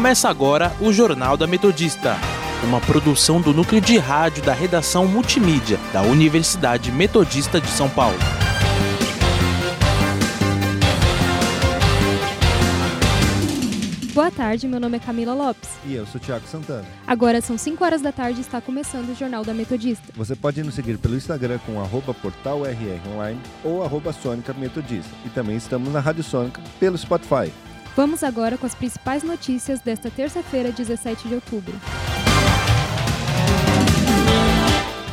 Começa agora o Jornal da Metodista, uma produção do núcleo de rádio da redação multimídia da Universidade Metodista de São Paulo. Boa tarde, meu nome é Camila Lopes. E eu sou Thiago Santana. Agora são 5 horas da tarde e está começando o Jornal da Metodista. Você pode nos seguir pelo Instagram com arroba portalrr online ou arroba Sônica Metodista. E também estamos na Rádio Sônica pelo Spotify. Vamos agora com as principais notícias desta terça-feira, 17 de outubro.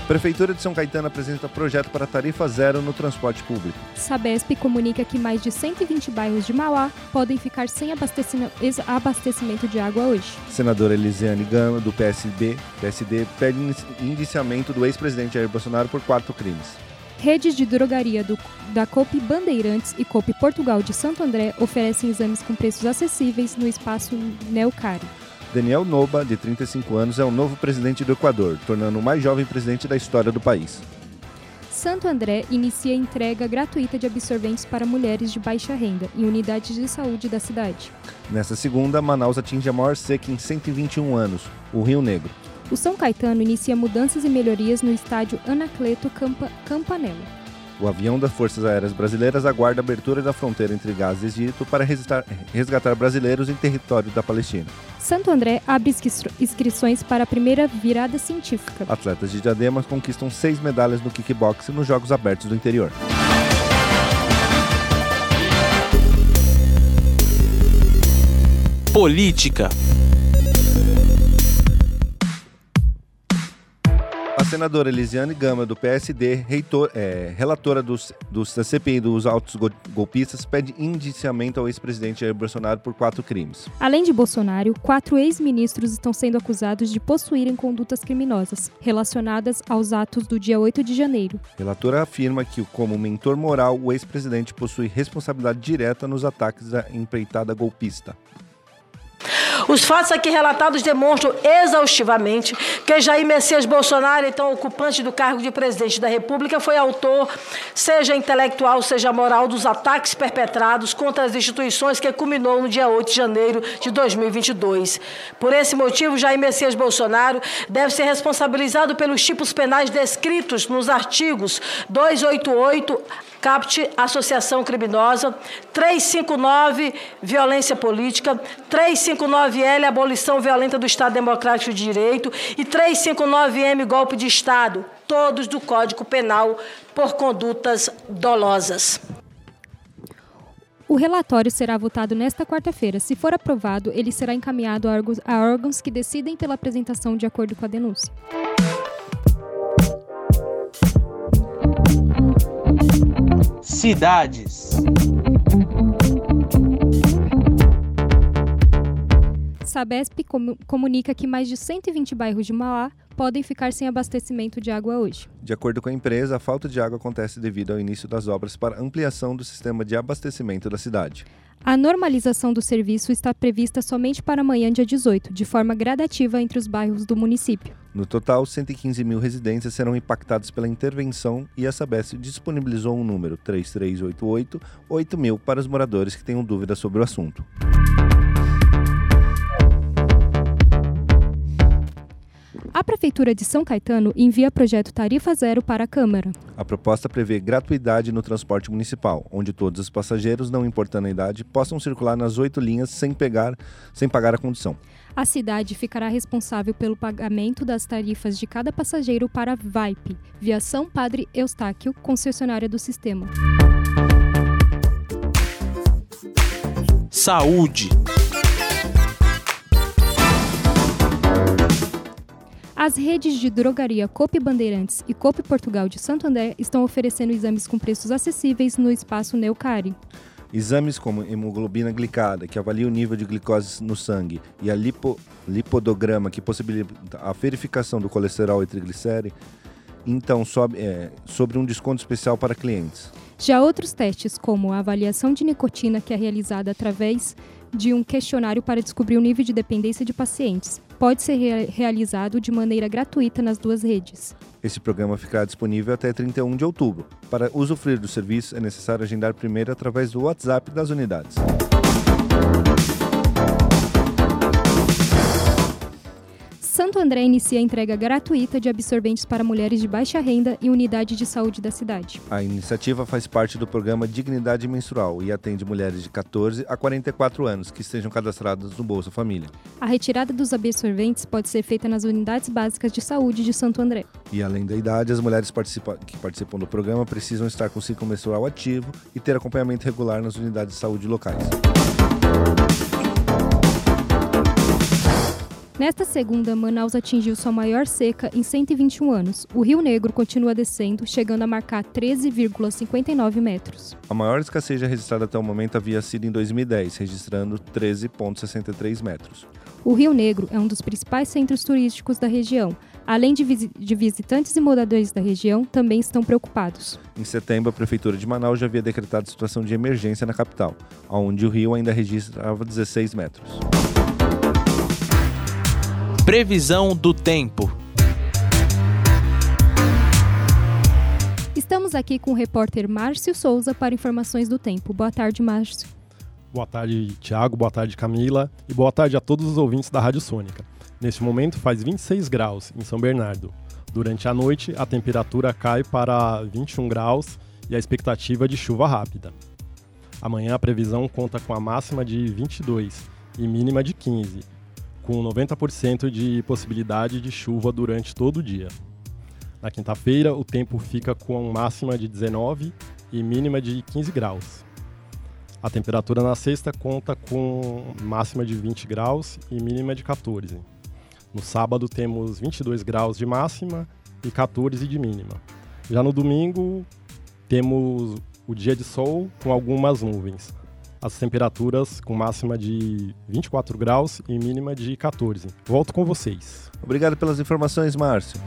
Prefeitura de São Caetano apresenta projeto para tarifa zero no transporte público. Sabesp comunica que mais de 120 bairros de Mauá podem ficar sem abastecimento de água hoje. Senadora Elisiane Gama, do PSB, PSD, pede indiciamento do ex-presidente Jair Bolsonaro por quatro crimes. Redes de drogaria do, da COP Bandeirantes e COP Portugal de Santo André oferecem exames com preços acessíveis no espaço Neocari. Daniel Noba, de 35 anos, é o novo presidente do Equador, tornando o mais jovem presidente da história do país. Santo André inicia entrega gratuita de absorventes para mulheres de baixa renda em unidades de saúde da cidade. Nesta segunda, Manaus atinge a maior seca em 121 anos, o Rio Negro. O São Caetano inicia mudanças e melhorias no estádio Anacleto Campa Campanella. O avião das Forças Aéreas Brasileiras aguarda a abertura da fronteira entre Gaza e Egito para resgatar brasileiros em território da Palestina. Santo André abre inscrições para a primeira virada científica. Atletas de Diademas conquistam seis medalhas no kickboxing nos Jogos Abertos do Interior. Política senadora Elisiane Gama, do PSD, reitor, é, relatora dos, dos, da CPI dos autos golpistas, pede indiciamento ao ex-presidente Jair Bolsonaro por quatro crimes. Além de Bolsonaro, quatro ex-ministros estão sendo acusados de possuírem condutas criminosas relacionadas aos atos do dia 8 de janeiro. relatora afirma que, como mentor moral, o ex-presidente possui responsabilidade direta nos ataques da empreitada golpista. Os fatos aqui relatados demonstram exaustivamente que Jair Messias Bolsonaro, então ocupante do cargo de presidente da República, foi autor, seja intelectual, seja moral, dos ataques perpetrados contra as instituições que culminou no dia 8 de janeiro de 2022. Por esse motivo, Jair Messias Bolsonaro deve ser responsabilizado pelos tipos penais descritos nos artigos 288 CAPT, associação criminosa, 359, violência política, 359L, abolição violenta do Estado Democrático de Direito e 359M, golpe de Estado, todos do Código Penal por condutas dolosas. O relatório será votado nesta quarta-feira. Se for aprovado, ele será encaminhado a órgãos que decidem pela apresentação de acordo com a denúncia. Cidades. Sabesp comunica que mais de 120 bairros de Mauá podem ficar sem abastecimento de água hoje. De acordo com a empresa, a falta de água acontece devido ao início das obras para ampliação do sistema de abastecimento da cidade. A normalização do serviço está prevista somente para amanhã, dia 18, de forma gradativa entre os bairros do município. No total, 115 mil residências serão impactadas pela intervenção e a Sabesp disponibilizou um número 3388 8000 para os moradores que tenham dúvidas sobre o assunto. A Prefeitura de São Caetano envia projeto Tarifa Zero para a Câmara. A proposta prevê gratuidade no transporte municipal, onde todos os passageiros, não importando a idade, possam circular nas oito linhas sem, pegar, sem pagar a condução. A cidade ficará responsável pelo pagamento das tarifas de cada passageiro para a VIPE, Viação Padre Eustáquio, concessionária do sistema. Saúde. As redes de drogaria Cope Bandeirantes e Cope Portugal de Santo André estão oferecendo exames com preços acessíveis no espaço Neucari. Exames como hemoglobina glicada, que avalia o nível de glicose no sangue, e a lipo, lipodograma, que possibilita a verificação do colesterol e triglicéridos, então sobe, é, sobre um desconto especial para clientes. Já outros testes, como a avaliação de nicotina, que é realizada através de um questionário para descobrir o nível de dependência de pacientes, pode ser re realizado de maneira gratuita nas duas redes. Esse programa ficará disponível até 31 de outubro. Para usufruir do serviço, é necessário agendar primeiro através do WhatsApp das unidades. Santo André inicia a entrega gratuita de absorventes para mulheres de baixa renda e unidade de saúde da cidade. A iniciativa faz parte do programa Dignidade Menstrual e atende mulheres de 14 a 44 anos que estejam cadastradas no Bolsa Família. A retirada dos absorventes pode ser feita nas unidades básicas de saúde de Santo André. E além da idade, as mulheres participa que participam do programa precisam estar com ciclo menstrual ativo e ter acompanhamento regular nas unidades de saúde locais. Nesta segunda, Manaus atingiu sua maior seca em 121 anos. O Rio Negro continua descendo, chegando a marcar 13,59 metros. A maior escassez já registrada até o momento havia sido em 2010, registrando 13,63 metros. O Rio Negro é um dos principais centros turísticos da região. Além de, visi de visitantes e moradores da região, também estão preocupados. Em setembro, a Prefeitura de Manaus já havia decretado situação de emergência na capital, onde o rio ainda registrava 16 metros. Previsão do tempo. Estamos aqui com o repórter Márcio Souza para informações do tempo. Boa tarde, Márcio. Boa tarde, Tiago. Boa tarde, Camila. E boa tarde a todos os ouvintes da Rádio Sônica. Neste momento faz 26 graus em São Bernardo. Durante a noite, a temperatura cai para 21 graus e a expectativa de chuva rápida. Amanhã a previsão conta com a máxima de 22 e mínima de 15, com 90% de possibilidade de chuva durante todo o dia. Na quinta-feira, o tempo fica com máxima de 19 e mínima de 15 graus. A temperatura na sexta conta com máxima de 20 graus e mínima de 14. No sábado temos 22 graus de máxima e 14 de mínima. Já no domingo temos o dia de sol com algumas nuvens as temperaturas com máxima de 24 graus e mínima de 14. Volto com vocês. Obrigado pelas informações, Márcio.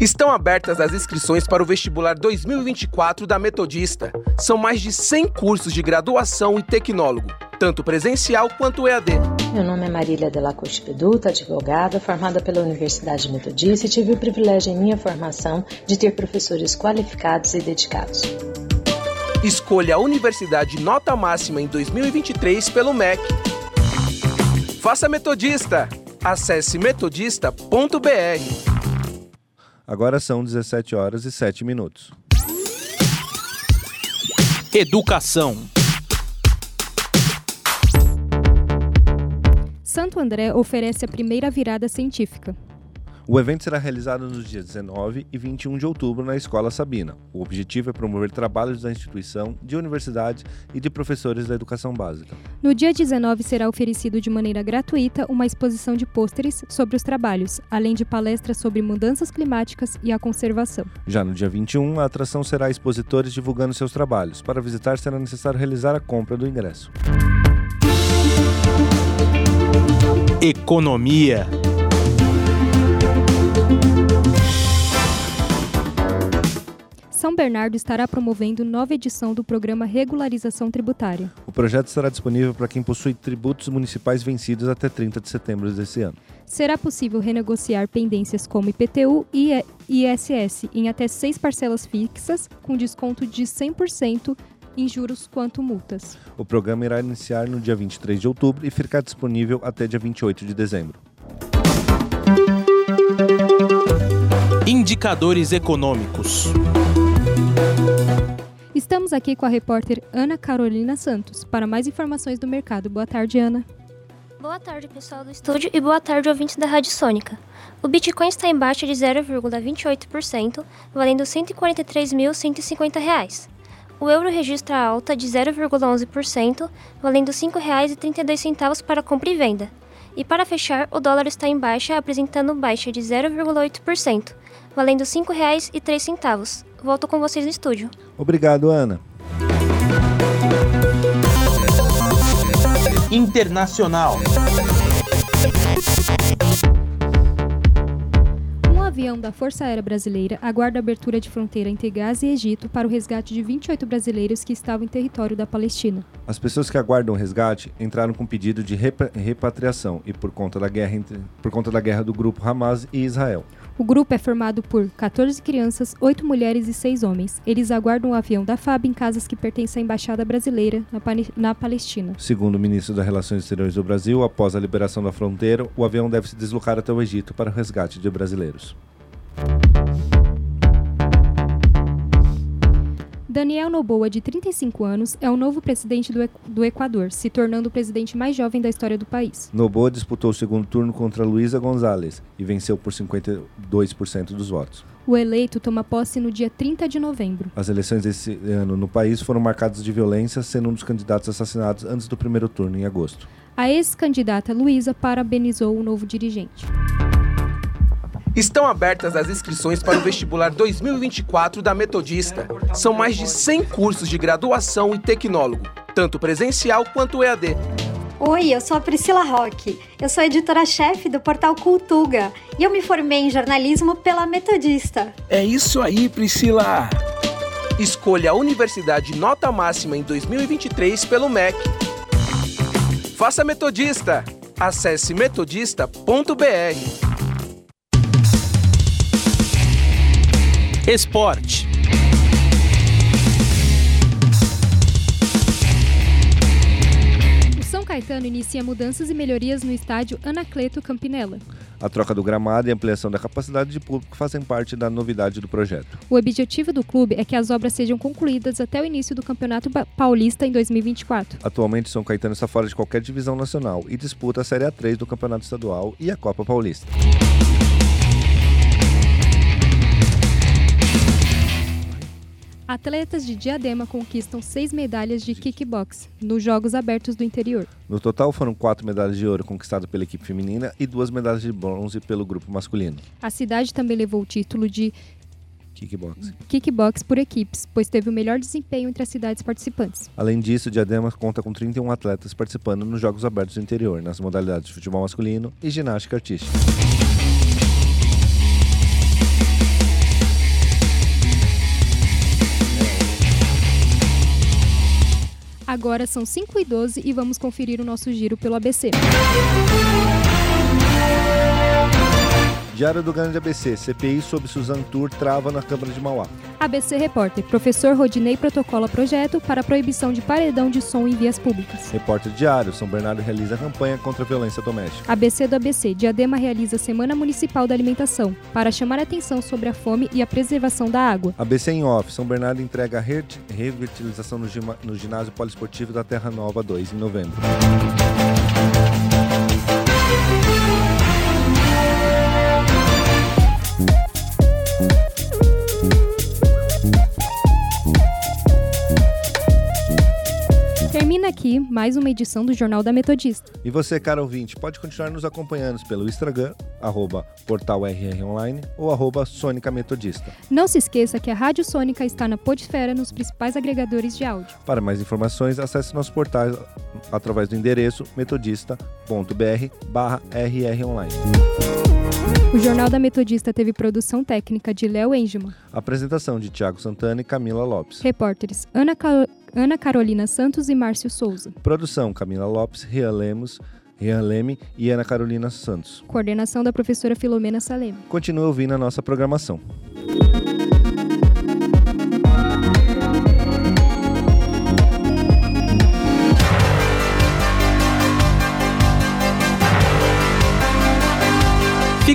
Estão abertas as inscrições para o vestibular 2024 da Metodista. São mais de 100 cursos de graduação e tecnólogo, tanto presencial quanto EAD. Meu nome é Marília Delacoste Peduta, advogada, formada pela Universidade Metodista e tive o privilégio em minha formação de ter professores qualificados e dedicados. Escolha a Universidade Nota Máxima em 2023 pelo MEC. Faça Metodista! Acesse metodista.br. Agora são 17 horas e 7 minutos. Educação. Santo André oferece a primeira virada científica. O evento será realizado nos dias 19 e 21 de outubro na Escola Sabina. O objetivo é promover trabalhos da instituição, de universidades e de professores da educação básica. No dia 19 será oferecido de maneira gratuita uma exposição de pôsteres sobre os trabalhos, além de palestras sobre mudanças climáticas e a conservação. Já no dia 21, a atração será expositores divulgando seus trabalhos. Para visitar será necessário realizar a compra do ingresso. Economia. São Bernardo estará promovendo nova edição do programa Regularização Tributária. O projeto estará disponível para quem possui tributos municipais vencidos até 30 de setembro desse ano. Será possível renegociar pendências como IPTU e ISS em até seis parcelas fixas, com desconto de 100% em juros quanto multas. O programa irá iniciar no dia 23 de outubro e ficar disponível até dia 28 de dezembro. Indicadores econômicos. Estamos aqui com a repórter Ana Carolina Santos para mais informações do mercado. Boa tarde, Ana. Boa tarde, pessoal do estúdio, e boa tarde, ouvintes da Rádio Sônica. O Bitcoin está em baixa de 0,28%, valendo R$ 143.150. O euro registra alta de 0,11%, valendo R$ 5,32 para compra e venda. E para fechar, o dólar está em baixa, apresentando baixa de 0,8%, valendo R$ 5,03. Volto com vocês no estúdio. Obrigado, Ana. Internacional. Um avião da Força Aérea Brasileira aguarda a abertura de fronteira entre Gaza e Egito para o resgate de 28 brasileiros que estavam em território da Palestina. As pessoas que aguardam o resgate entraram com pedido de repa repatriação e por conta da guerra entre, por conta da guerra do grupo Hamas e Israel. O grupo é formado por 14 crianças, 8 mulheres e 6 homens. Eles aguardam o avião da FAB em casas que pertencem à Embaixada Brasileira na, na Palestina. Segundo o ministro das Relações Exteriores do Brasil, após a liberação da fronteira, o avião deve se deslocar até o Egito para o resgate de brasileiros. Daniel Noboa, de 35 anos, é o novo presidente do, do Equador, se tornando o presidente mais jovem da história do país. Noboa disputou o segundo turno contra Luísa Gonzalez e venceu por 52% dos votos. O eleito toma posse no dia 30 de novembro. As eleições desse ano no país foram marcadas de violência, sendo um dos candidatos assassinados antes do primeiro turno, em agosto. A ex-candidata Luísa parabenizou o novo dirigente. Estão abertas as inscrições para o vestibular 2024 da Metodista. São mais de 100 cursos de graduação e tecnólogo, tanto presencial quanto EAD. Oi, eu sou a Priscila Roque. Eu sou editora-chefe do portal Cultuga e eu me formei em jornalismo pela Metodista. É isso aí, Priscila! Escolha a universidade nota máxima em 2023 pelo MEC. Faça Metodista! Acesse metodista.br. Esporte. O São Caetano inicia mudanças e melhorias no estádio Anacleto Campinella. A troca do gramado e a ampliação da capacidade de público fazem parte da novidade do projeto. O objetivo do clube é que as obras sejam concluídas até o início do Campeonato Paulista em 2024. Atualmente, São Caetano está fora de qualquer divisão nacional e disputa a Série A3 do Campeonato Estadual e a Copa Paulista. Atletas de Diadema conquistam seis medalhas de kickbox nos Jogos Abertos do Interior. No total, foram quatro medalhas de ouro conquistadas pela equipe feminina e duas medalhas de bronze pelo grupo masculino. A cidade também levou o título de kickbox. kickbox por equipes, pois teve o melhor desempenho entre as cidades participantes. Além disso, Diadema conta com 31 atletas participando nos Jogos Abertos do Interior, nas modalidades de futebol masculino e ginástica artística. Agora são 5 e 12 e vamos conferir o nosso giro pelo ABC. Diário do Grande ABC, CPI sobre Suzan Tour trava na Câmara de Mauá. ABC Repórter, professor Rodinei protocola projeto para proibição de paredão de som em vias públicas. Repórter Diário, São Bernardo realiza campanha contra a violência doméstica. ABC do ABC, Diadema realiza Semana Municipal da Alimentação, para chamar atenção sobre a fome e a preservação da água. ABC em off, São Bernardo entrega a revitalização no ginásio poliesportivo da Terra Nova 2 em novembro. Aqui mais uma edição do Jornal da Metodista. E você, cara ouvinte, pode continuar nos acompanhando pelo Instagram, arroba portalrronline ou arroba Sônica Metodista. Não se esqueça que a Rádio Sônica está na Podesfera nos principais agregadores de áudio. Para mais informações, acesse nosso portal através do endereço metodista.br barra rronline. O Jornal da Metodista teve produção técnica de Léo Engelman. Apresentação de Tiago Santana e Camila Lopes. Repórteres Ana, Cal... Ana Carolina Santos e Márcio Souza. Produção Camila Lopes, Rian Lemos, Rian Leme e Ana Carolina Santos. Coordenação da professora Filomena Salem. Continue ouvindo a nossa programação.